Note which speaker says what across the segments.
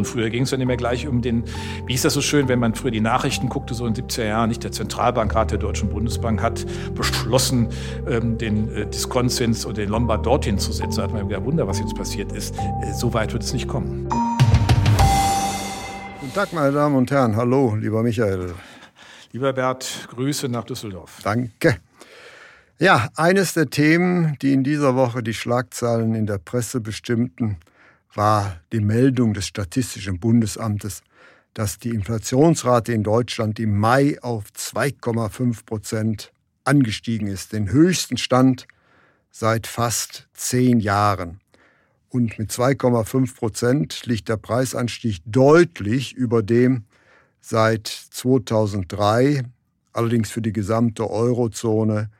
Speaker 1: Und früher ging es dann immer gleich um den, wie hieß das so schön, wenn man früher die Nachrichten guckte, so in den 70er Jahren, nicht der Zentralbankrat der Deutschen Bundesbank hat beschlossen, ähm, den äh, Diskonzins und den Lombard dorthin zu setzen. Da hat man gedacht, Wunder, was jetzt passiert ist. Äh, so weit wird es nicht kommen.
Speaker 2: Guten Tag, meine Damen und Herren. Hallo, lieber Michael.
Speaker 1: Lieber Bert, Grüße nach Düsseldorf.
Speaker 2: Danke. Ja, eines der Themen, die in dieser Woche die Schlagzeilen in der Presse bestimmten, war die Meldung des Statistischen Bundesamtes, dass die Inflationsrate in Deutschland im Mai auf 2,5 Prozent angestiegen ist, den höchsten Stand seit fast zehn Jahren. Und mit 2,5 Prozent liegt der Preisanstieg deutlich über dem seit 2003, allerdings für die gesamte Eurozone,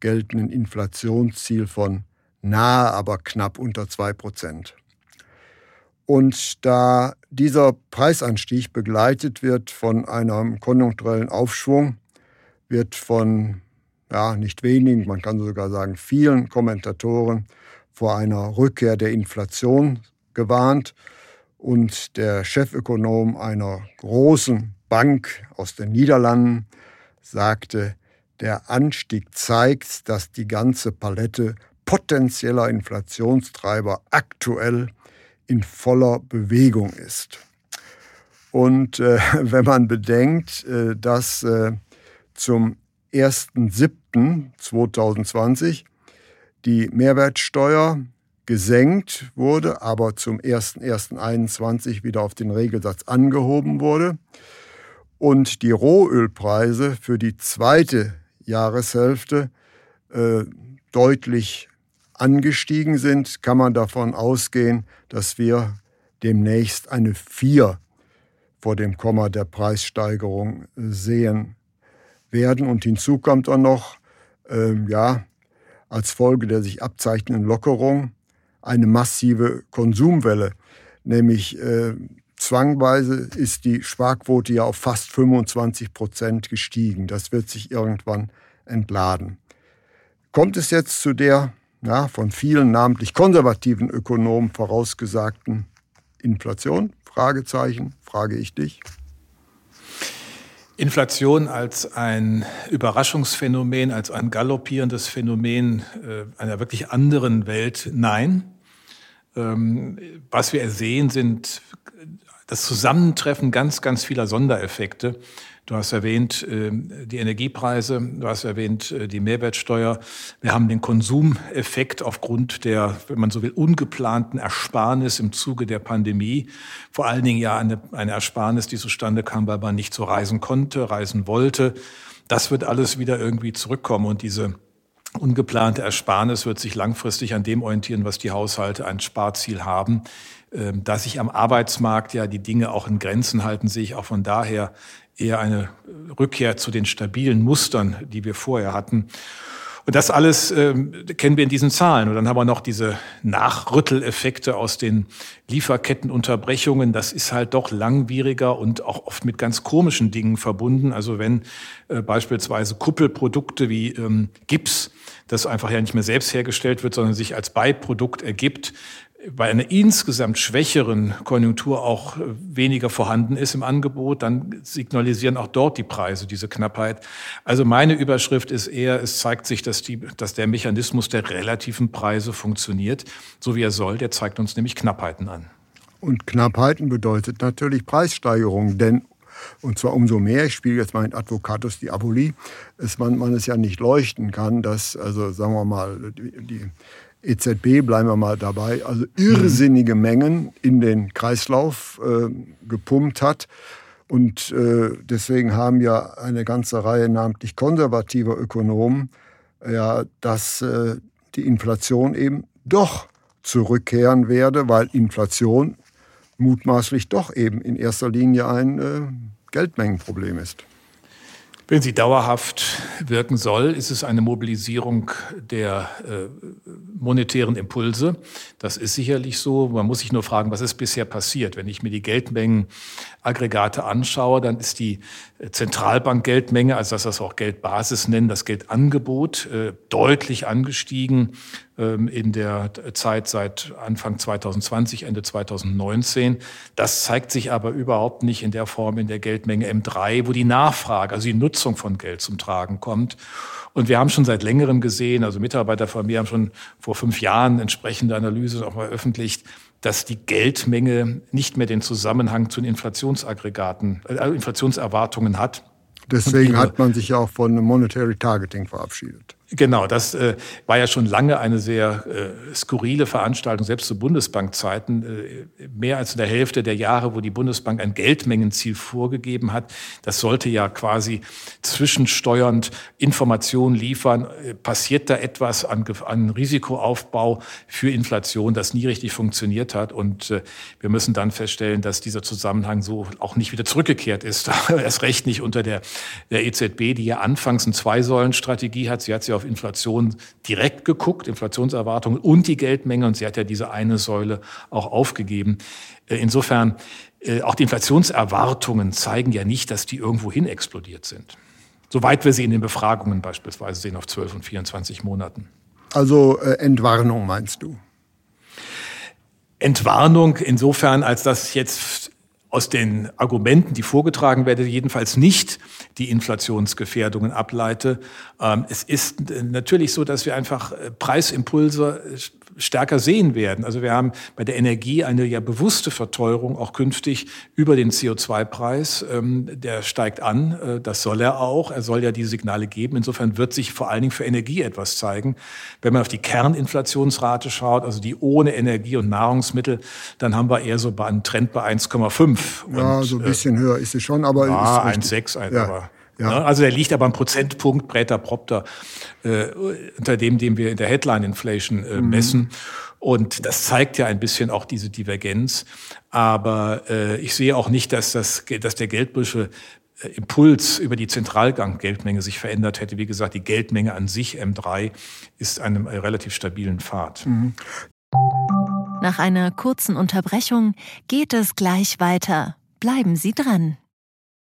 Speaker 2: geltenden Inflationsziel von nahe, aber knapp unter 2 Prozent. Und da dieser Preisanstieg begleitet wird von einem konjunkturellen Aufschwung, wird von ja, nicht wenigen, man kann sogar sagen vielen Kommentatoren vor einer Rückkehr der Inflation gewarnt. Und der Chefökonom einer großen Bank aus den Niederlanden sagte, der Anstieg zeigt, dass die ganze Palette potenzieller Inflationstreiber aktuell in voller Bewegung ist. Und äh, wenn man bedenkt, äh, dass äh, zum 1.7.2020 die Mehrwertsteuer gesenkt wurde, aber zum 1.1.21 wieder auf den Regelsatz angehoben wurde und die Rohölpreise für die zweite Jahreshälfte äh, deutlich angestiegen sind, kann man davon ausgehen, dass wir demnächst eine 4 vor dem Komma der Preissteigerung sehen werden. Und hinzu kommt auch noch, äh, ja, als Folge der sich abzeichnenden Lockerung eine massive Konsumwelle, nämlich äh, zwangweise ist die Sparquote ja auf fast 25 Prozent gestiegen. Das wird sich irgendwann entladen. Kommt es jetzt zu der ja, von vielen namentlich konservativen Ökonomen vorausgesagten Inflation? Fragezeichen, frage ich dich.
Speaker 1: Inflation als ein Überraschungsphänomen, als ein galoppierendes Phänomen äh, einer wirklich anderen Welt, nein. Ähm, was wir sehen, sind das Zusammentreffen ganz, ganz vieler Sondereffekte. Du hast erwähnt ähm, die Energiepreise, du hast erwähnt äh, die Mehrwertsteuer. Wir haben den Konsumeffekt aufgrund der, wenn man so will, ungeplanten Ersparnis im Zuge der Pandemie. Vor allen Dingen ja eine, eine Ersparnis, die zustande kam, weil man nicht so reisen konnte, reisen wollte. Das wird alles wieder irgendwie zurückkommen und diese ungeplante Ersparnis wird sich langfristig an dem orientieren, was die Haushalte ein Sparziel haben. Ähm, dass sich am Arbeitsmarkt ja die Dinge auch in Grenzen halten, sehe ich auch von daher eher eine Rückkehr zu den stabilen Mustern, die wir vorher hatten. Und das alles ähm, kennen wir in diesen Zahlen. Und dann haben wir noch diese Nachrütteleffekte aus den Lieferkettenunterbrechungen. Das ist halt doch langwieriger und auch oft mit ganz komischen Dingen verbunden. Also wenn äh, beispielsweise Kuppelprodukte wie ähm, Gips, das einfach ja nicht mehr selbst hergestellt wird, sondern sich als Beiprodukt ergibt, bei einer insgesamt schwächeren Konjunktur auch äh, weniger vorhanden ist im Angebot, dann signalisieren auch dort die Preise diese Knappheit. Also meine Überschrift ist eher, es zeigt sich, dass, die, dass der Mechanismus der relativen Preise funktioniert, so wie er soll. Der zeigt uns nämlich Knappheiten an.
Speaker 2: Und Knappheiten bedeutet natürlich Preissteigerung, denn und zwar umso mehr, ich spiele jetzt in Advocatus Diaboli, ist man, man es ja nicht leuchten kann, dass, also sagen wir mal, die, die EZB, bleiben wir mal dabei, also irrsinnige Mengen in den Kreislauf äh, gepumpt hat. Und äh, deswegen haben ja eine ganze Reihe namentlich konservativer Ökonomen ja, dass äh, die Inflation eben doch zurückkehren werde, weil Inflation mutmaßlich doch eben in erster Linie ein äh, Geldmengenproblem ist.
Speaker 1: Wenn sie dauerhaft wirken soll, ist es eine Mobilisierung der äh, monetären Impulse. Das ist sicherlich so. Man muss sich nur fragen, was ist bisher passiert. Wenn ich mir die Geldmengenaggregate anschaue, dann ist die Zentralbankgeldmenge, also das, was wir auch Geldbasis nennen, das Geldangebot, äh, deutlich angestiegen in der Zeit seit Anfang 2020, Ende 2019. Das zeigt sich aber überhaupt nicht in der Form in der Geldmenge M3, wo die Nachfrage, also die Nutzung von Geld zum Tragen kommt. Und wir haben schon seit längerem gesehen, also Mitarbeiter von mir haben schon vor fünf Jahren entsprechende Analyse auch veröffentlicht, dass die Geldmenge nicht mehr den Zusammenhang zu den Inflationsaggregaten, äh, Inflationserwartungen hat.
Speaker 2: Deswegen hat man sich ja auch von Monetary Targeting verabschiedet.
Speaker 1: Genau, das äh, war ja schon lange eine sehr äh, skurrile Veranstaltung, selbst zu Bundesbankzeiten. Äh, mehr als in der Hälfte der Jahre, wo die Bundesbank ein Geldmengenziel vorgegeben hat, das sollte ja quasi zwischensteuernd Informationen liefern. Äh, passiert da etwas an, an Risikoaufbau für Inflation, das nie richtig funktioniert hat? Und äh, wir müssen dann feststellen, dass dieser Zusammenhang so auch nicht wieder zurückgekehrt ist. Erst recht nicht unter der, der EZB, die ja anfangs eine Zwei-Säulen-Strategie hat. Sie hat sie auf Inflation direkt geguckt, Inflationserwartungen und die Geldmenge. Und sie hat ja diese eine Säule auch aufgegeben. Äh, insofern, äh, auch die Inflationserwartungen zeigen ja nicht, dass die irgendwo hin explodiert sind. Soweit wir sie in den Befragungen beispielsweise sehen auf 12 und 24 Monaten.
Speaker 2: Also äh, Entwarnung meinst du?
Speaker 1: Entwarnung insofern, als dass jetzt aus den Argumenten, die vorgetragen werden, jedenfalls nicht die Inflationsgefährdungen ableite. Ähm, es ist natürlich so, dass wir einfach äh, Preisimpulse stärker sehen werden. Also wir haben bei der Energie eine ja bewusste Verteuerung auch künftig über den CO2-Preis. Ähm, der steigt an, äh, das soll er auch. Er soll ja die Signale geben. Insofern wird sich vor allen Dingen für Energie etwas zeigen. Wenn man auf die Kerninflationsrate schaut, also die ohne Energie und Nahrungsmittel, dann haben wir eher so bei einem Trend bei 1,5.
Speaker 2: Ja, so ein bisschen äh, höher ist es schon, aber
Speaker 1: ja, 1,6, ja. aber ja. Ne? Also der liegt aber ein Prozentpunkt Breiter Propter äh, unter dem, den wir in der Headline Inflation äh, mhm. messen. Mhm. Und das zeigt ja ein bisschen auch diese Divergenz. Aber äh, ich sehe auch nicht, dass, das, dass der geldbüsche äh, Impuls über die Zentralgang-Geldmenge sich verändert hätte. Wie gesagt, die Geldmenge an sich, M3, ist einem äh, relativ stabilen Pfad. Mhm.
Speaker 3: Nach einer kurzen Unterbrechung geht es gleich weiter. Bleiben Sie dran.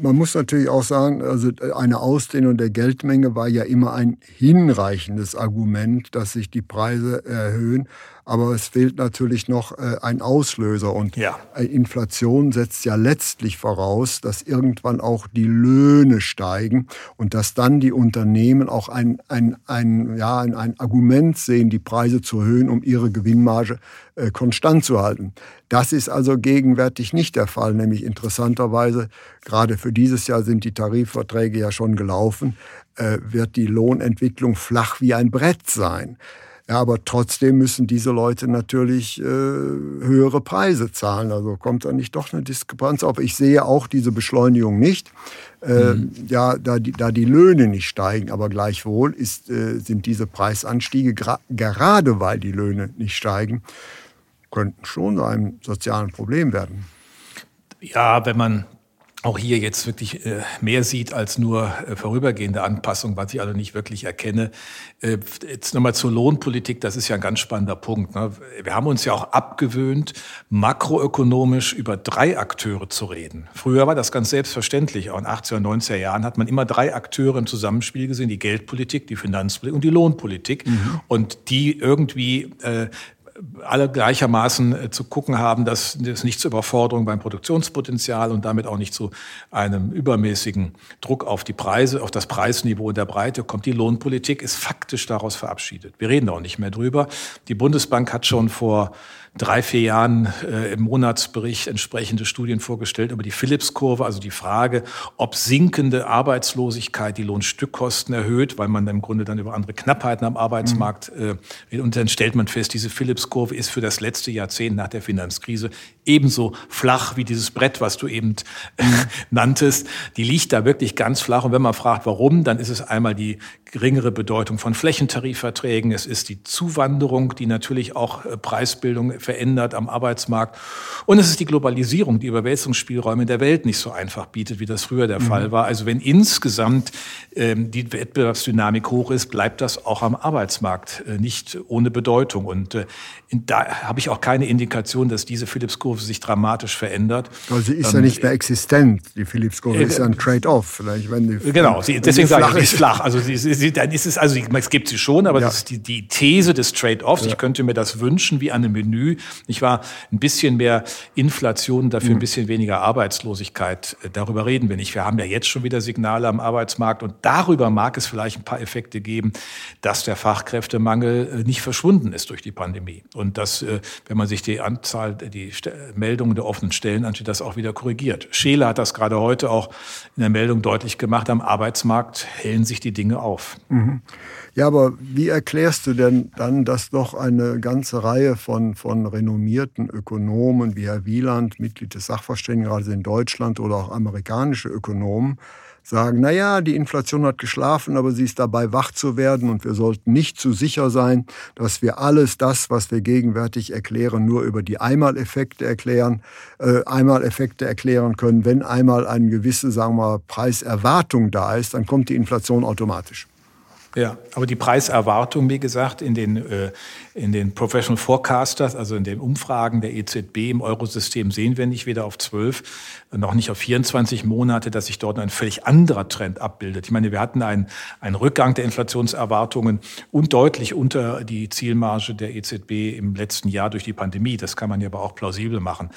Speaker 2: man muss natürlich auch sagen, also eine Ausdehnung der Geldmenge war ja immer ein hinreichendes Argument, dass sich die Preise erhöhen. Aber es fehlt natürlich noch äh, ein Auslöser. Und ja. Inflation setzt ja letztlich voraus, dass irgendwann auch die Löhne steigen und dass dann die Unternehmen auch ein, ein, ein, ja, ein, ein Argument sehen, die Preise zu erhöhen, um ihre Gewinnmarge äh, konstant zu halten. Das ist also gegenwärtig nicht der Fall, nämlich interessanterweise, gerade für dieses Jahr sind die Tarifverträge ja schon gelaufen, äh, wird die Lohnentwicklung flach wie ein Brett sein. Ja, aber trotzdem müssen diese Leute natürlich äh, höhere Preise zahlen. Also kommt da nicht doch eine Diskrepanz auf. Ich sehe auch diese Beschleunigung nicht, äh, mhm. ja, da die, da die Löhne nicht steigen. Aber gleichwohl ist, äh, sind diese Preisanstiege, gerade weil die Löhne nicht steigen, könnten schon zu einem sozialen Problem werden.
Speaker 1: Ja, wenn man auch hier jetzt wirklich äh, mehr sieht als nur äh, vorübergehende Anpassung, was ich also nicht wirklich erkenne. Äh, jetzt nochmal zur Lohnpolitik, das ist ja ein ganz spannender Punkt. Ne? Wir haben uns ja auch abgewöhnt, makroökonomisch über drei Akteure zu reden. Früher war das ganz selbstverständlich. Auch in 80er und 90er Jahren hat man immer drei Akteure im Zusammenspiel gesehen, die Geldpolitik, die Finanzpolitik und die Lohnpolitik. Mhm. Und die irgendwie alle gleichermaßen äh, zu gucken haben, dass es nicht zur Überforderung beim Produktionspotenzial und damit auch nicht zu einem übermäßigen Druck auf die Preise, auf das Preisniveau in der Breite kommt. Die Lohnpolitik ist faktisch daraus verabschiedet. Wir reden auch nicht mehr drüber. Die Bundesbank hat schon vor drei, vier Jahren äh, im Monatsbericht entsprechende Studien vorgestellt über die Phillips-Kurve, also die Frage, ob sinkende Arbeitslosigkeit die Lohnstückkosten erhöht, weil man im Grunde dann über andere Knappheiten am Arbeitsmarkt mhm. äh, und dann stellt man fest, diese Phillips-Kurve ist für das letzte Jahrzehnt nach der Finanzkrise ebenso flach wie dieses Brett, was du eben äh, nanntest. Die liegt da wirklich ganz flach. Und wenn man fragt, warum, dann ist es einmal die geringere Bedeutung von Flächentarifverträgen. Es ist die Zuwanderung, die natürlich auch äh, Preisbildung verändert am Arbeitsmarkt. Und es ist die Globalisierung, die Überwälzungsspielräume der Welt nicht so einfach bietet, wie das früher der mhm. Fall war. Also wenn insgesamt ähm, die Wettbewerbsdynamik hoch ist, bleibt das auch am Arbeitsmarkt äh, nicht ohne Bedeutung. Und äh, da habe ich auch keine Indikation, dass diese Phillips-Kurve sich dramatisch verändert.
Speaker 2: Also sie ist ähm, ja nicht mehr existent. Die Phillips-Kurve äh, ist ja ein Trade-off. Vielleicht, wenn die,
Speaker 1: genau, sie, deswegen sage ich, sie ist flach. Also sie, sie, dann ist es, also es gibt sie schon, aber ja. das ist die, die These des Trade-offs. Ja. Ich könnte mir das wünschen wie an einem Menü. Ich war ein bisschen mehr Inflation, dafür mhm. ein bisschen weniger Arbeitslosigkeit. Äh, darüber reden wir nicht. Wir haben ja jetzt schon wieder Signale am Arbeitsmarkt und darüber mag es vielleicht ein paar Effekte geben, dass der Fachkräftemangel äh, nicht verschwunden ist durch die Pandemie. Und dass, äh, wenn man sich die Anzahl, die Meldungen der offenen Stellen ansieht, das auch wieder korrigiert. Scheele hat das gerade heute auch in der Meldung deutlich gemacht. Am Arbeitsmarkt hellen sich die Dinge auf. Mhm.
Speaker 2: Ja, aber wie erklärst du denn dann, dass doch eine ganze Reihe von, von renommierten Ökonomen wie Herr Wieland, Mitglied des Sachverständigenrates in Deutschland oder auch amerikanische Ökonomen, sagen, naja, die Inflation hat geschlafen, aber sie ist dabei wach zu werden und wir sollten nicht zu sicher sein, dass wir alles das, was wir gegenwärtig erklären, nur über die Einmaleffekte erklären, äh, Einmaleffekte erklären können. Wenn einmal eine gewisse, sagen wir, Preiserwartung da ist, dann kommt die Inflation automatisch.
Speaker 1: Ja, aber die Preiserwartung, wie gesagt, in den, äh, in den Professional Forecasters, also in den Umfragen der EZB im Eurosystem sehen wir nicht weder auf 12 noch nicht auf 24 Monate, dass sich dort ein völlig anderer Trend abbildet. Ich meine, wir hatten einen, einen Rückgang der Inflationserwartungen und deutlich unter die Zielmarge der EZB im letzten Jahr durch die Pandemie. Das kann man ja aber auch plausibel machen.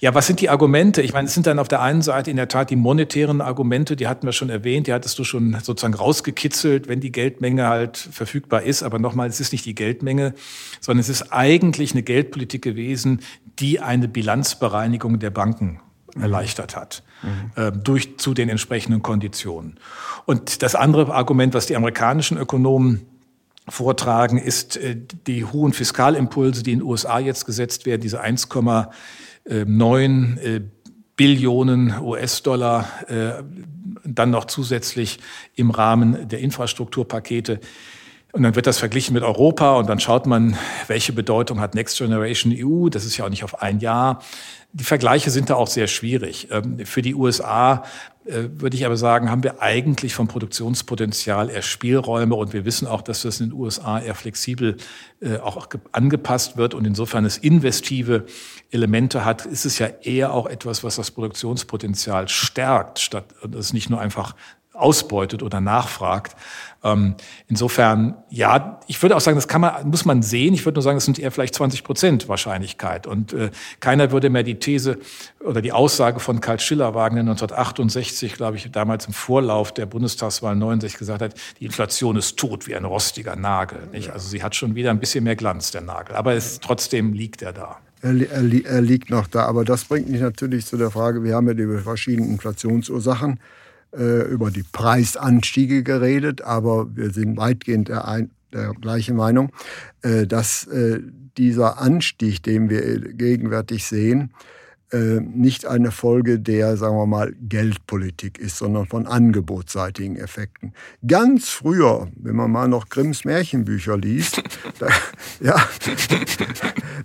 Speaker 1: Ja, was sind die Argumente? Ich meine, es sind dann auf der einen Seite in der Tat die monetären Argumente, die hatten wir schon erwähnt, die hattest du schon sozusagen rausgekitzelt, wenn die Geldmenge halt verfügbar ist. Aber nochmal, es ist nicht die Geldmenge, sondern es ist eigentlich eine Geldpolitik gewesen, die eine Bilanzbereinigung der Banken erleichtert hat, mhm. äh, durch zu den entsprechenden Konditionen. Und das andere Argument, was die amerikanischen Ökonomen vortragen, ist äh, die hohen Fiskalimpulse, die in den USA jetzt gesetzt werden, diese 1,9 äh, Billionen US-Dollar, äh, dann noch zusätzlich im Rahmen der Infrastrukturpakete. Und dann wird das verglichen mit Europa und dann schaut man, welche Bedeutung hat Next Generation EU. Das ist ja auch nicht auf ein Jahr. Die Vergleiche sind da auch sehr schwierig. Ähm, für die USA würde ich aber sagen, haben wir eigentlich vom Produktionspotenzial eher Spielräume und wir wissen auch, dass das in den USA eher flexibel äh, auch angepasst wird und insofern es investive Elemente hat, ist es ja eher auch etwas, was das Produktionspotenzial stärkt, statt es nicht nur einfach ausbeutet oder nachfragt. Ähm, insofern, ja, ich würde auch sagen, das kann man, muss man sehen. Ich würde nur sagen, es sind eher vielleicht 20 Prozent Wahrscheinlichkeit. Und äh, keiner würde mehr die These oder die Aussage von Karl Schiller wagen, der 1968, glaube ich, damals im Vorlauf der Bundestagswahl 69 gesagt hat, die Inflation ist tot wie ein rostiger Nagel. Nicht? Also sie hat schon wieder ein bisschen mehr Glanz, der Nagel. Aber es, trotzdem liegt er da.
Speaker 2: Er, er, er, liegt noch da. Aber das bringt mich natürlich zu der Frage, wir haben ja die verschiedenen Inflationsursachen. Äh, über die Preisanstiege geredet, aber wir sind weitgehend der, ein, der gleichen Meinung, äh, dass äh, dieser Anstieg, den wir gegenwärtig sehen, nicht eine Folge der, sagen wir mal, Geldpolitik ist, sondern von angebotsseitigen Effekten. Ganz früher, wenn man mal noch Grimms Märchenbücher liest, da, ja,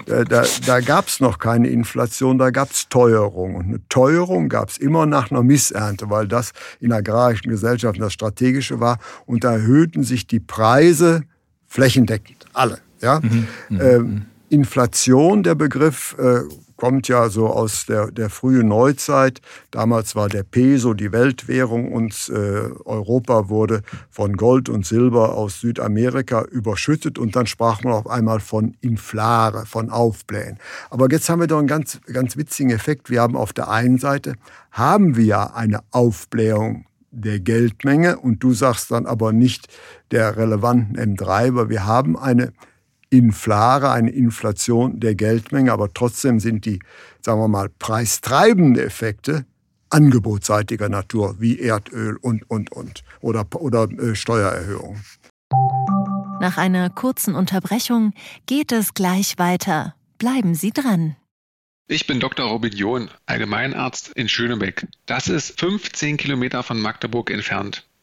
Speaker 2: da, da, da gab es noch keine Inflation, da gab es Teuerung. Und eine Teuerung gab es immer nach einer Missernte, weil das in agrarischen Gesellschaften das Strategische war. Und da erhöhten sich die Preise flächendeckend, alle. Ja? Mhm, ähm, Inflation, der Begriff, äh, kommt ja so aus der, der frühen Neuzeit. Damals war der Peso die Weltwährung und äh, Europa wurde von Gold und Silber aus Südamerika überschüttet und dann sprach man auf einmal von Inflare, von Aufblähen. Aber jetzt haben wir doch einen ganz, ganz witzigen Effekt. Wir haben auf der einen Seite haben wir ja eine Aufblähung der Geldmenge und du sagst dann aber nicht der relevanten M3, weil wir haben eine Inflare, eine Inflation der Geldmenge, aber trotzdem sind die, sagen wir mal, preistreibende Effekte angebotsseitiger Natur, wie Erdöl und, und, und, oder, oder äh, Steuererhöhungen.
Speaker 4: Nach einer kurzen Unterbrechung geht es gleich weiter. Bleiben Sie dran.
Speaker 5: Ich bin Dr. Robin John, Allgemeinarzt in Schönebeck. Das ist 15 Kilometer von Magdeburg entfernt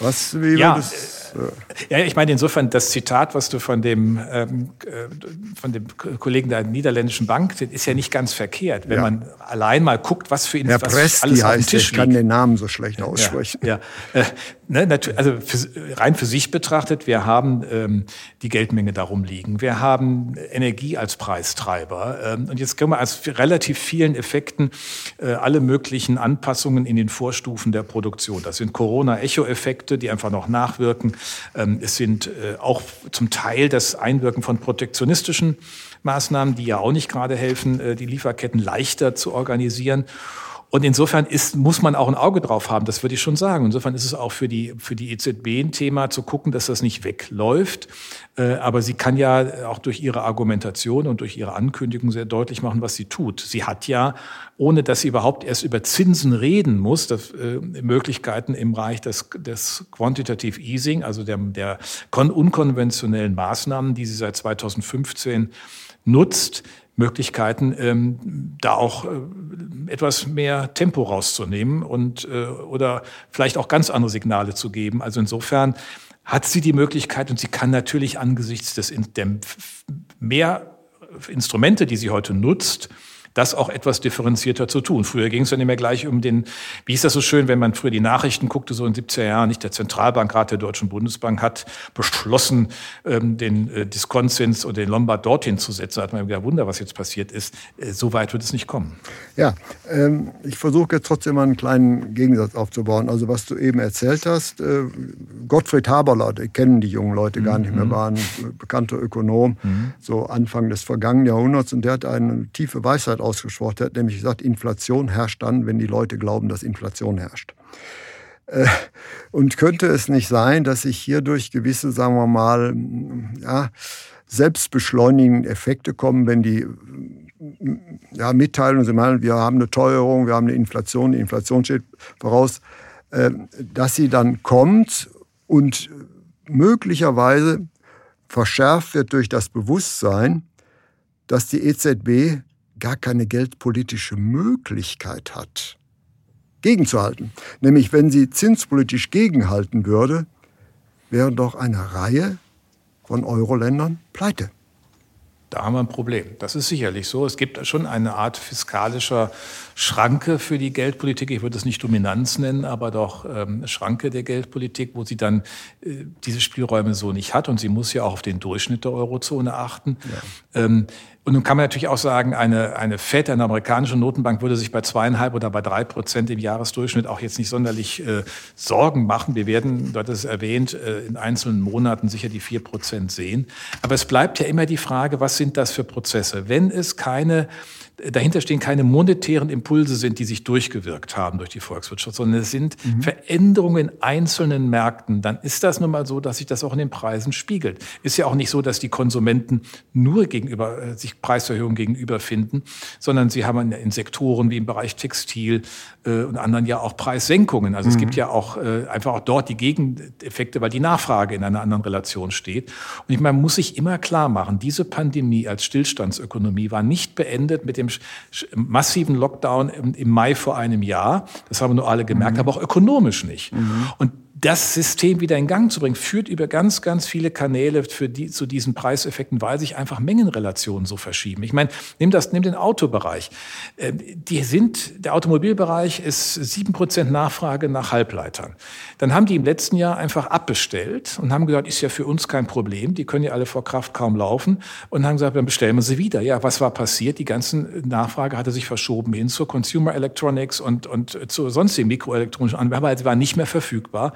Speaker 2: Was, wie
Speaker 1: ja,
Speaker 2: das,
Speaker 1: ja, ich meine insofern das Zitat, was du von dem, ähm, äh, von dem Kollegen der niederländischen Bank, ist ja nicht ganz verkehrt, wenn ja. man allein mal guckt, was für
Speaker 2: Herr Presti alles auf dem Tisch liegt. Ich kann den Namen so schlecht aussprechen.
Speaker 1: Ja, ja. Ne, also für, rein für sich betrachtet, wir haben ähm, die Geldmenge darum liegen, wir haben Energie als Preistreiber ähm, und jetzt können wir als relativ vielen Effekten äh, alle möglichen Anpassungen in den Vorstufen der Produktion. Das sind Corona-Echo-Effekte, die einfach noch nachwirken. Ähm, es sind äh, auch zum Teil das Einwirken von protektionistischen Maßnahmen, die ja auch nicht gerade helfen, äh, die Lieferketten leichter zu organisieren. Und insofern ist, muss man auch ein Auge drauf haben, das würde ich schon sagen. Insofern ist es auch für die, für die EZB ein Thema zu gucken, dass das nicht wegläuft. Äh, aber sie kann ja auch durch ihre Argumentation und durch ihre Ankündigung sehr deutlich machen, was sie tut. Sie hat ja, ohne dass sie überhaupt erst über Zinsen reden muss, das, äh, Möglichkeiten im Bereich des, des Quantitative Easing, also der, der unkonventionellen Maßnahmen, die sie seit 2015 nutzt, Möglichkeiten, ähm, da auch äh, etwas mehr Tempo rauszunehmen und äh, oder vielleicht auch ganz andere Signale zu geben. Also insofern hat sie die Möglichkeit und sie kann natürlich angesichts des der mehr Instrumente, die sie heute nutzt, das auch etwas differenzierter zu tun. Früher ging es dann immer gleich um den, wie ist das so schön, wenn man früher die Nachrichten guckte, so in 70er Jahren, nicht der Zentralbankrat der Deutschen Bundesbank hat beschlossen, ähm, den äh, Diskontzins und den Lombard dorthin zu setzen. Da hat man gedacht, Wunder, was jetzt passiert ist. Äh, so weit wird es nicht kommen.
Speaker 2: Ja, ähm, ich versuche jetzt trotzdem mal einen kleinen Gegensatz aufzubauen. Also was du eben erzählt hast, äh, Gottfried Haberler, den kennen die jungen Leute gar nicht mehr, mhm. war ein bekannter Ökonom, mhm. so Anfang des vergangenen Jahrhunderts und der hat eine tiefe Weisheit Weisheit ausgesprochen hat, nämlich gesagt, Inflation herrscht dann, wenn die Leute glauben, dass Inflation herrscht. Äh, und könnte es nicht sein, dass sich hier durch gewisse, sagen wir mal, ja, selbstbeschleunigende Effekte kommen, wenn die ja, mitteilen, sie meinen, wir haben eine Teuerung, wir haben eine Inflation, die Inflation steht voraus, äh, dass sie dann kommt und möglicherweise verschärft wird durch das Bewusstsein, dass die EZB gar keine geldpolitische Möglichkeit hat, gegenzuhalten. Nämlich wenn sie zinspolitisch gegenhalten würde, wäre doch eine Reihe von Euro-Ländern pleite.
Speaker 1: Da haben wir ein Problem. Das ist sicherlich so. Es gibt schon eine Art fiskalischer Schranke für die Geldpolitik. Ich würde es nicht Dominanz nennen, aber doch ähm, Schranke der Geldpolitik, wo sie dann äh, diese Spielräume so nicht hat. Und sie muss ja auch auf den Durchschnitt der Eurozone achten. Ja. Ähm, und nun kann man natürlich auch sagen, eine, eine FED, eine amerikanische Notenbank, würde sich bei zweieinhalb oder bei drei Prozent im Jahresdurchschnitt auch jetzt nicht sonderlich äh, Sorgen machen. Wir werden, du hattest es erwähnt, äh, in einzelnen Monaten sicher die vier Prozent sehen. Aber es bleibt ja immer die Frage, was sind das für Prozesse? Wenn es keine dahinter stehen keine monetären Impulse sind, die sich durchgewirkt haben durch die Volkswirtschaft, sondern es sind mhm. Veränderungen in einzelnen Märkten, dann ist das nun mal so, dass sich das auch in den Preisen spiegelt. Ist ja auch nicht so, dass die Konsumenten nur gegenüber, äh, sich Preiserhöhungen gegenüber finden, sondern sie haben in Sektoren wie im Bereich Textil äh, und anderen ja auch Preissenkungen. Also mhm. es gibt ja auch äh, einfach auch dort die Gegeneffekte, weil die Nachfrage in einer anderen Relation steht. Und ich meine, man muss sich immer klar machen, diese Pandemie Pandemie als Stillstandsökonomie war nicht beendet mit dem massiven Lockdown im, Mai vor einem Jahr. Das haben nur alle gemerkt, mhm. aber auch ökonomisch nicht. Mhm. Und das System wieder in Gang zu bringen, führt über ganz, ganz viele Kanäle für die, zu diesen Preiseffekten, weil sich einfach Mengenrelationen so verschieben. Ich meine, nimm das, nimm den Autobereich. Ähm, die sind, der Automobilbereich ist sieben Prozent Nachfrage nach Halbleitern. Dann haben die im letzten Jahr einfach abbestellt und haben gesagt, ist ja für uns kein Problem. Die können ja alle vor Kraft kaum laufen und haben gesagt, dann bestellen wir sie wieder. Ja, was war passiert? Die ganzen Nachfrage hatte sich verschoben hin zur Consumer Electronics und, und zu sonstigen mikroelektronischen Anwendungen, aber sie war nicht mehr verfügbar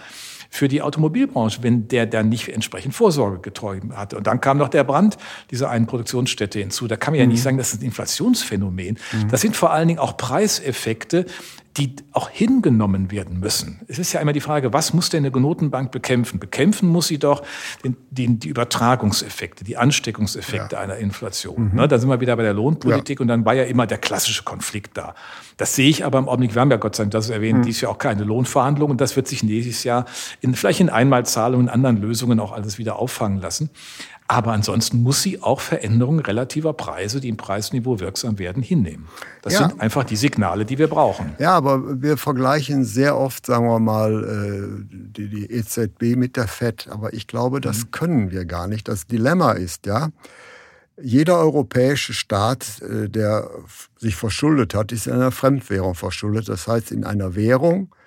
Speaker 1: für die Automobilbranche, wenn der dann nicht entsprechend Vorsorge getäubt hatte. Und dann kam noch der Brand dieser einen Produktionsstätte hinzu. Da kann man ja nicht mhm. sagen, das ist ein Inflationsphänomen. Mhm. Das sind vor allen Dingen auch Preiseffekte, die auch hingenommen werden müssen. Es ist ja immer die Frage, was muss denn eine Notenbank bekämpfen? Bekämpfen muss sie doch den, den, die Übertragungseffekte, die Ansteckungseffekte ja. einer Inflation. Mhm. Ne, da sind wir wieder bei der Lohnpolitik ja. und dann war ja immer der klassische Konflikt da. Das sehe ich aber im Augenblick, wir haben ja Gott sei Dank das erwähnt, mhm. dies Jahr auch keine Lohnverhandlungen. Das wird sich nächstes Jahr in, vielleicht in Einmalzahlungen, in anderen Lösungen auch alles wieder auffangen lassen. Aber ansonsten muss sie auch Veränderungen relativer Preise, die im Preisniveau wirksam werden, hinnehmen. Das ja. sind einfach die Signale, die wir brauchen.
Speaker 2: Ja, aber wir vergleichen sehr oft, sagen wir mal, äh, die, die EZB mit der FED. Aber ich glaube, das mhm. können wir gar nicht. Das Dilemma ist, ja, jeder europäische Staat, äh, der sich verschuldet hat, ist in einer Fremdwährung verschuldet. Das heißt, in einer Währung, äh,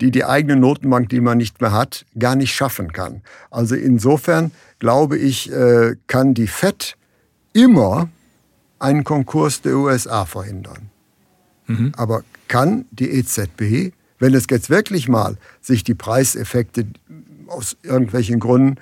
Speaker 2: die die eigene Notenbank, die man nicht mehr hat, gar nicht schaffen kann. Also insofern glaube ich, äh, kann die FED immer einen Konkurs der USA verhindern. Mhm. Aber kann die EZB, wenn es jetzt wirklich mal sich die Preiseffekte aus irgendwelchen Gründen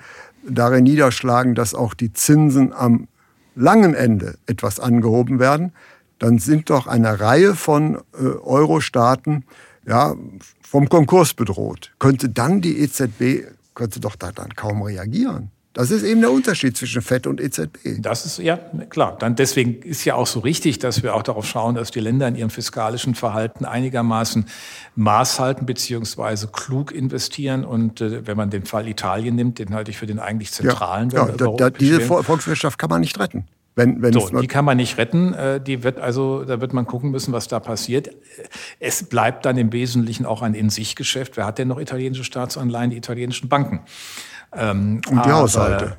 Speaker 2: darin niederschlagen, dass auch die Zinsen am langen Ende etwas angehoben werden, dann sind doch eine Reihe von äh, Euro-Staaten ja, vom Konkurs bedroht, könnte dann die EZB, könnte doch da dann kaum reagieren. Das ist eben der Unterschied zwischen FED und EZB.
Speaker 1: Das ist ja klar. Dann deswegen ist ja auch so richtig, dass wir auch darauf schauen, dass die Länder in ihrem fiskalischen Verhalten einigermaßen Maß halten beziehungsweise klug investieren. Und äh, wenn man den Fall Italien nimmt, den halte ich für den eigentlich zentralen.
Speaker 2: Ja, ja da, da, diese Volkswirtschaft kann man nicht retten.
Speaker 1: Wenn, wenn so, die kann man nicht retten. Äh, die wird also, da wird man gucken müssen, was da passiert. Es bleibt dann im Wesentlichen auch ein In-sich-Geschäft. Wer hat denn noch italienische Staatsanleihen? Die italienischen Banken.
Speaker 2: Ähm, Und die Haushalte.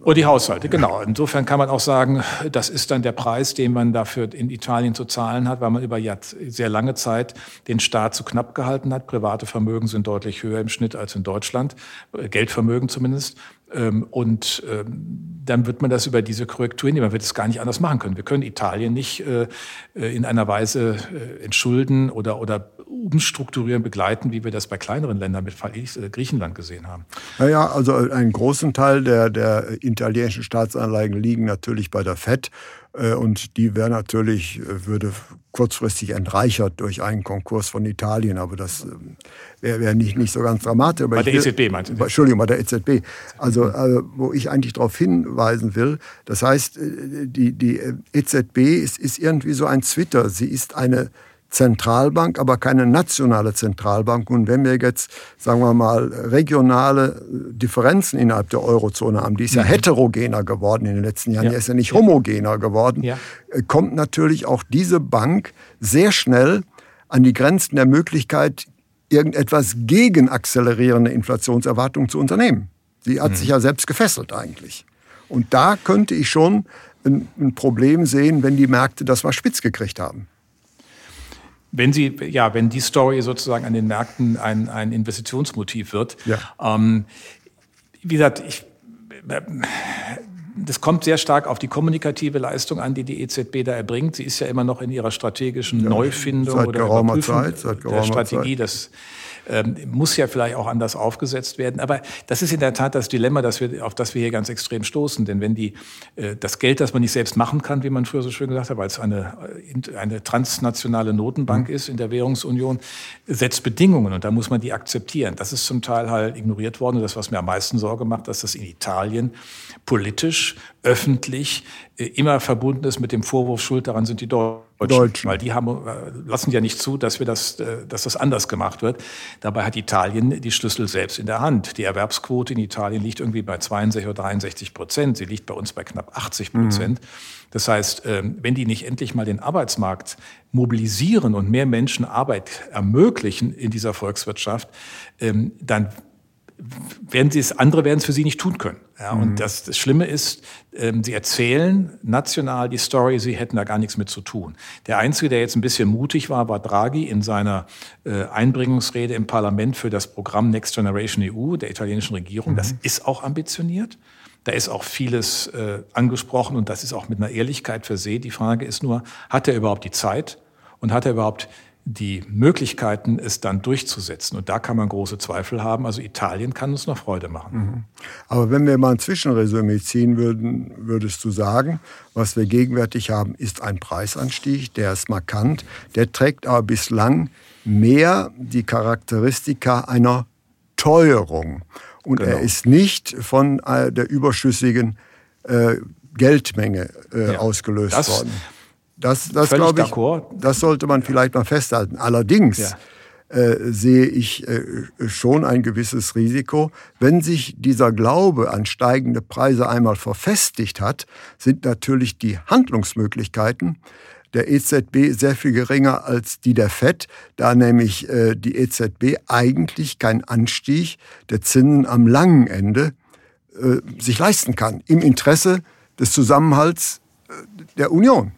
Speaker 1: Und die Haushalte, genau. Insofern kann man auch sagen, das ist dann der Preis, den man dafür in Italien zu zahlen hat, weil man über sehr lange Zeit den Staat zu knapp gehalten hat. Private Vermögen sind deutlich höher im Schnitt als in Deutschland, äh, Geldvermögen zumindest. Ähm, und ähm, dann wird man das über diese Korrektur nehmen. Man wird es gar nicht anders machen können. Wir können Italien nicht äh, äh, in einer Weise entschulden oder, oder umstrukturieren, begleiten, wie wir das bei kleineren Ländern mit Griechenland gesehen haben.
Speaker 2: Naja, also einen großen Teil der, der italienischen Staatsanleihen liegen natürlich bei der FED. Und die wäre natürlich, würde kurzfristig entreichert durch einen Konkurs von Italien, aber das wäre wär nicht, nicht so ganz dramatisch. Aber
Speaker 1: bei der EZB meinte
Speaker 2: Sie? Entschuldigung, bei der EZB. Also äh, wo ich eigentlich darauf hinweisen will, das heißt, äh, die, die EZB ist, ist irgendwie so ein Twitter. Sie ist eine Zentralbank, aber keine nationale Zentralbank. Und wenn wir jetzt, sagen wir mal, regionale Differenzen innerhalb der Eurozone haben, die ist ja mhm. heterogener geworden in den letzten Jahren, ja. die ist ja nicht homogener geworden, ja. Äh, kommt natürlich auch diese Bank sehr schnell an die Grenzen der Möglichkeit, irgendetwas gegen akzelerierende Inflationserwartungen zu unternehmen. Sie hat mhm. sich ja selbst gefesselt eigentlich. Und da könnte ich schon ein, ein Problem sehen, wenn die Märkte das mal spitz gekriegt haben.
Speaker 1: Wenn Sie, ja, wenn die Story sozusagen an den Märkten ein, ein Investitionsmotiv wird. Ja. Ähm, wie gesagt, ich, das kommt sehr stark auf die kommunikative Leistung an, die die EZB da erbringt. Sie ist ja immer noch in ihrer strategischen ja, Neufindung
Speaker 2: seit
Speaker 1: oder
Speaker 2: geraumer Zeit,
Speaker 1: seit geraumer der Strategie. Zeit. Das ähm, muss ja vielleicht auch anders aufgesetzt werden. Aber das ist in der Tat das Dilemma, das wir, auf das wir hier ganz extrem stoßen. Denn wenn die, äh, das Geld, das man nicht selbst machen kann, wie man früher so schön gesagt hat, weil es eine, äh, eine transnationale Notenbank mhm. ist in der Währungsunion, setzt Bedingungen und da muss man die akzeptieren. Das ist zum Teil halt ignoriert worden. Und das, was mir am meisten Sorge macht, dass das in Italien politisch politisch, öffentlich äh, immer verbunden ist mit dem Vorwurf, Schuld daran sind die Deutschen. Deutschen. Weil die haben, äh, lassen ja nicht zu, dass wir das, äh, dass das anders gemacht wird. Dabei hat Italien die Schlüssel selbst in der Hand. Die Erwerbsquote in Italien liegt irgendwie bei 62 oder 63 Prozent. Sie liegt bei uns bei knapp 80 Prozent. Mhm. Das heißt, ähm, wenn die nicht endlich mal den Arbeitsmarkt mobilisieren und mehr Menschen Arbeit ermöglichen in dieser Volkswirtschaft, ähm, dann werden sie es, andere werden es für sie nicht tun können. Ja, mhm. Und das, das Schlimme ist, ähm, sie erzählen national die Story, sie hätten da gar nichts mit zu tun. Der Einzige, der jetzt ein bisschen mutig war, war Draghi in seiner äh, Einbringungsrede im Parlament für das Programm Next Generation EU der italienischen Regierung. Mhm. Das ist auch ambitioniert. Da ist auch vieles äh, angesprochen und das ist auch mit einer Ehrlichkeit versehen. Die Frage ist nur, hat er überhaupt die Zeit und hat er überhaupt die Möglichkeiten, es dann durchzusetzen. Und da kann man große Zweifel haben. Also Italien kann uns noch Freude machen. Mhm.
Speaker 2: Aber wenn wir mal ein Zwischenresümee ziehen würden, würdest du sagen, was wir gegenwärtig haben, ist ein Preisanstieg, der ist markant, der trägt aber bislang mehr die Charakteristika einer Teuerung. Und genau. er ist nicht von äh, der überschüssigen äh, Geldmenge äh, ja. ausgelöst das, worden. Das, das glaube ich, das sollte man vielleicht mal festhalten. Allerdings ja. äh, sehe ich äh, schon ein gewisses Risiko. Wenn sich dieser Glaube an steigende Preise einmal verfestigt hat, sind natürlich die Handlungsmöglichkeiten der EZB sehr viel geringer als die der FED, da nämlich äh, die EZB eigentlich keinen Anstieg der Zinsen am langen Ende äh, sich leisten kann, im Interesse des Zusammenhalts äh, der Union.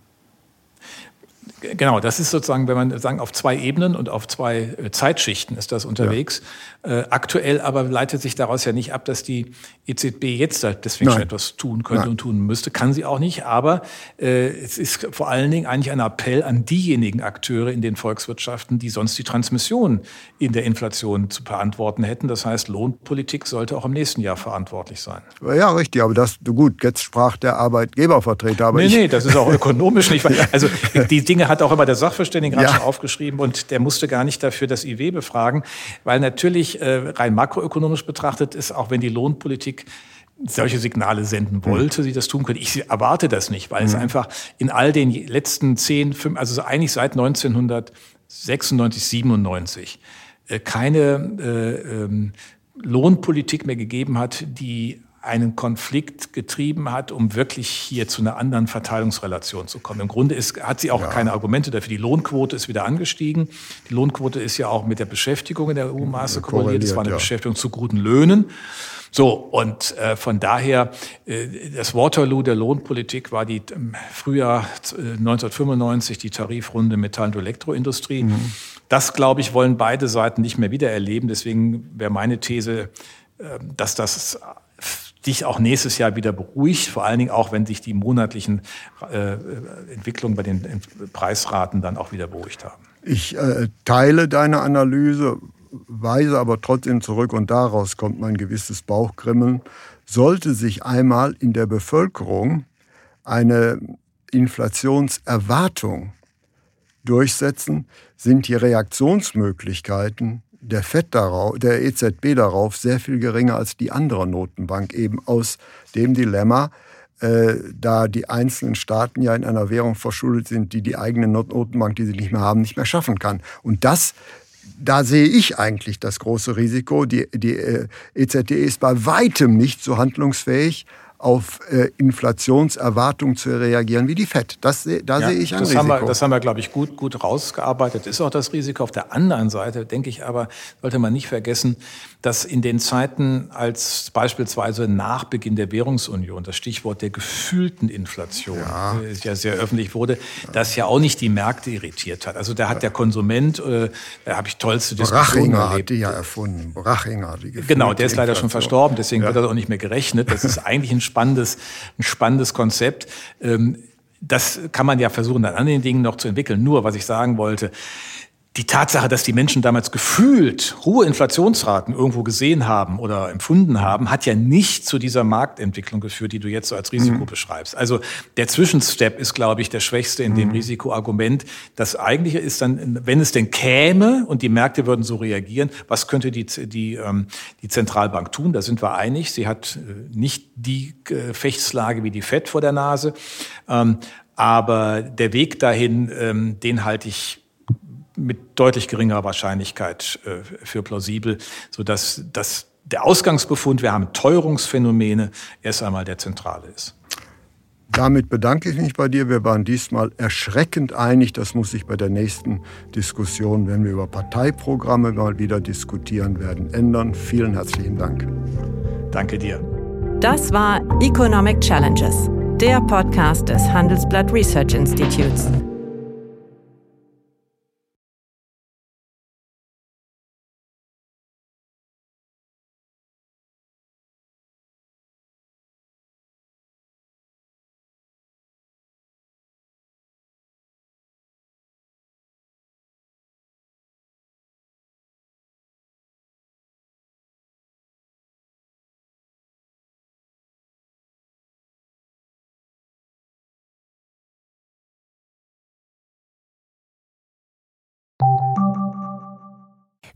Speaker 1: Genau, das ist sozusagen, wenn man sagen, auf zwei Ebenen und auf zwei äh, Zeitschichten ist das unterwegs. Ja. Äh, aktuell aber leitet sich daraus ja nicht ab, dass die EZB jetzt deswegen Nein. schon etwas tun könnte Nein. und tun müsste. Kann sie auch nicht, aber äh, es ist vor allen Dingen eigentlich ein Appell an diejenigen Akteure in den Volkswirtschaften, die sonst die Transmission in der Inflation zu verantworten hätten. Das heißt, Lohnpolitik sollte auch im nächsten Jahr verantwortlich sein.
Speaker 2: Ja, richtig, aber das, gut, jetzt sprach der Arbeitgebervertreter. Aber
Speaker 1: nee, nee, das ist auch ökonomisch nicht. Also die Dinge hat auch immer der Sachverständigenrat ja. schon aufgeschrieben und der musste gar nicht dafür das IW befragen, weil natürlich äh, rein makroökonomisch betrachtet ist, auch wenn die Lohnpolitik solche Signale senden wollte, sie das tun können. Ich erwarte das nicht, weil mhm. es einfach in all den letzten zehn, fünf, also eigentlich seit 1996, 97 äh, keine äh, ähm, Lohnpolitik mehr gegeben hat, die einen Konflikt getrieben hat, um wirklich hier zu einer anderen Verteilungsrelation zu kommen. Im Grunde ist, hat sie auch ja. keine Argumente dafür. Die Lohnquote ist wieder angestiegen. Die Lohnquote ist ja auch mit der Beschäftigung in der EU-Maße korreliert. Das war eine ja. Beschäftigung zu guten Löhnen. So, und äh, von daher, äh, das Waterloo der Lohnpolitik war die im Frühjahr 1995 äh, die Tarifrunde Metall- und Elektroindustrie. Mhm. Das, glaube ich, wollen beide Seiten nicht mehr wiedererleben. Deswegen wäre meine These, äh, dass das dich auch nächstes Jahr wieder beruhigt, vor allen Dingen auch, wenn sich die monatlichen äh, Entwicklungen bei den Preisraten dann auch wieder beruhigt haben.
Speaker 2: Ich äh, teile deine Analyse, weise aber trotzdem zurück und daraus kommt mein gewisses Bauchgrimmeln. Sollte sich einmal in der Bevölkerung eine Inflationserwartung durchsetzen, sind die Reaktionsmöglichkeiten der FED darauf, der EZB darauf sehr viel geringer als die andere Notenbank, eben aus dem Dilemma, äh, da die einzelnen Staaten ja in einer Währung verschuldet sind, die die eigene Notenbank, die sie nicht mehr haben, nicht mehr schaffen kann. Und das da sehe ich eigentlich das große Risiko. Die, die äh, EZB ist bei weitem nicht so handlungsfähig, auf äh, Inflationserwartungen zu reagieren wie die FED. Das, da ja, sehe ich ein
Speaker 1: das
Speaker 2: Risiko.
Speaker 1: Haben wir, das haben wir, glaube ich, gut, gut rausgearbeitet. Ist auch das Risiko. Auf der anderen Seite, denke ich aber, sollte man nicht vergessen, dass in den Zeiten, als beispielsweise nach Beginn der Währungsunion das Stichwort der gefühlten Inflation ja, äh, ja sehr öffentlich wurde, das ja auch nicht die Märkte irritiert hat. Also da hat der Konsument, äh, da habe ich tollste
Speaker 2: Diskussionen Brachinger erlebt. hat die ja erfunden. Brachinger,
Speaker 1: die Genau, der ist leider Inflation. schon verstorben, deswegen ja. wird das auch nicht mehr gerechnet. Das ist eigentlich ein spannendes, ein spannendes Konzept. Ähm, das kann man ja versuchen, an anderen Dingen noch zu entwickeln. Nur, was ich sagen wollte, die Tatsache, dass die Menschen damals gefühlt hohe Inflationsraten irgendwo gesehen haben oder empfunden haben, hat ja nicht zu dieser Marktentwicklung geführt, die du jetzt so als Risiko mhm. beschreibst. Also der Zwischenstep ist, glaube ich, der schwächste in dem mhm. Risikoargument. Das eigentliche ist dann, wenn es denn käme und die Märkte würden so reagieren, was könnte die, die, ähm, die Zentralbank tun? Da sind wir einig. Sie hat äh, nicht die Gefechtslage wie die FED vor der Nase. Ähm, aber der Weg dahin, ähm, den halte ich mit deutlich geringerer Wahrscheinlichkeit äh, für plausibel, sodass dass der Ausgangsbefund, wir haben Teuerungsphänomene, erst einmal der zentrale ist.
Speaker 2: Damit bedanke ich mich bei dir. Wir waren diesmal erschreckend einig. Das muss sich bei der nächsten Diskussion, wenn wir über Parteiprogramme mal wieder diskutieren werden, ändern. Vielen herzlichen Dank.
Speaker 1: Danke dir.
Speaker 3: Das war Economic Challenges, der Podcast des Handelsblatt Research Institutes.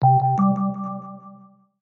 Speaker 4: Thank you.